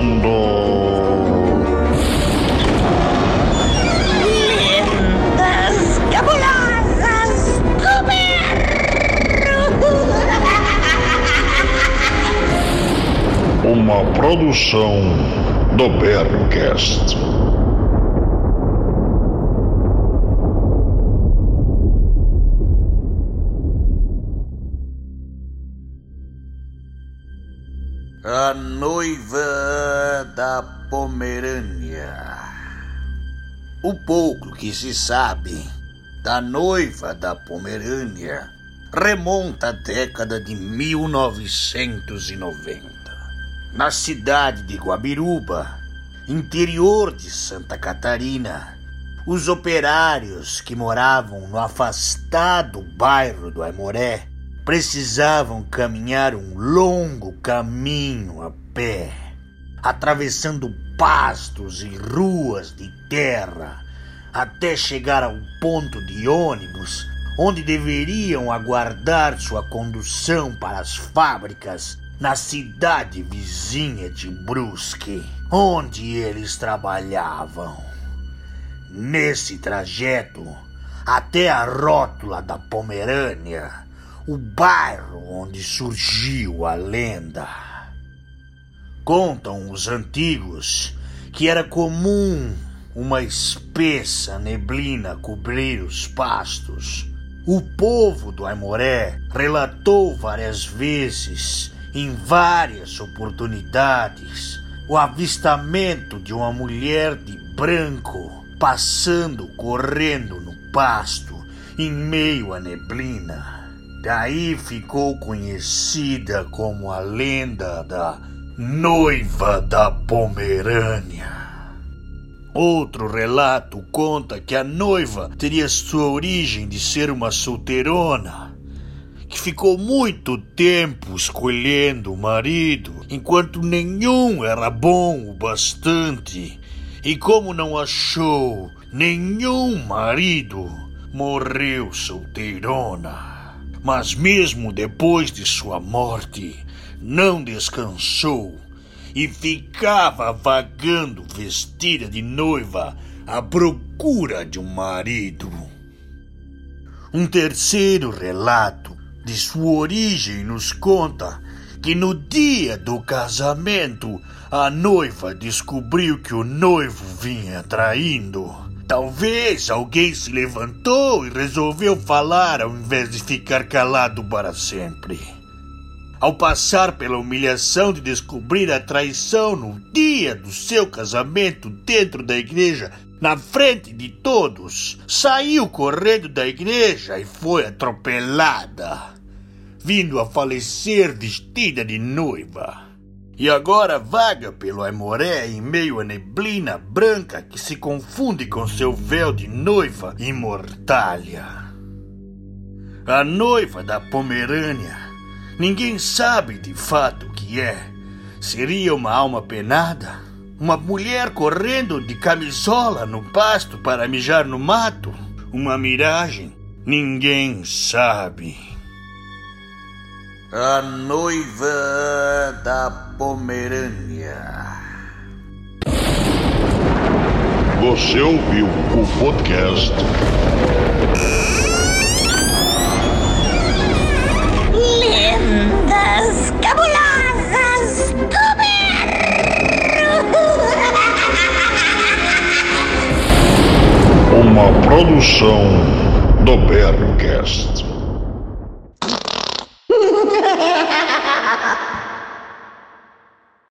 apresentando. Lendas cabulosas Uma produção do Berrocast. A noiva da Pomerânia. O pouco que se sabe da noiva da Pomerânia remonta à década de 1990. Na cidade de Guabiruba, interior de Santa Catarina, os operários que moravam no afastado bairro do Aimoré precisavam caminhar um longo caminho a pé, atravessando pastos e ruas de terra, até chegar ao ponto de ônibus onde deveriam aguardar sua condução para as fábricas na cidade vizinha de Brusque, onde eles trabalhavam. Nesse trajeto, até a rótula da Pomerânia, o bairro onde surgiu a lenda. Contam os antigos que era comum uma espessa neblina cobrir os pastos. O povo do Aimoré relatou várias vezes, em várias oportunidades, o avistamento de uma mulher de branco passando correndo no pasto em meio à neblina. Daí ficou conhecida como a lenda da Noiva da Pomerânia. Outro relato conta que a noiva teria sua origem de ser uma solteirona, que ficou muito tempo escolhendo o marido, enquanto nenhum era bom o bastante, e como não achou nenhum marido, morreu solteirona. Mas mesmo depois de sua morte, não descansou e ficava vagando vestida de noiva à procura de um marido. Um terceiro relato de sua origem nos conta que no dia do casamento a noiva descobriu que o noivo vinha traindo. Talvez alguém se levantou e resolveu falar ao invés de ficar calado para sempre. Ao passar pela humilhação de descobrir a traição no dia do seu casamento dentro da igreja, na frente de todos, saiu correndo da igreja e foi atropelada, vindo a falecer vestida de noiva. E agora vaga pelo Aimoré em meio à neblina branca que se confunde com seu véu de noiva imortalha. A noiva da Pomerânia, ninguém sabe de fato o que é. Seria uma alma penada? Uma mulher correndo de camisola no pasto para mijar no mato? Uma miragem? Ninguém sabe. A noiva da Pomerânia. Você ouviu o podcast Lendas cabulosas uma produção do Berrocast.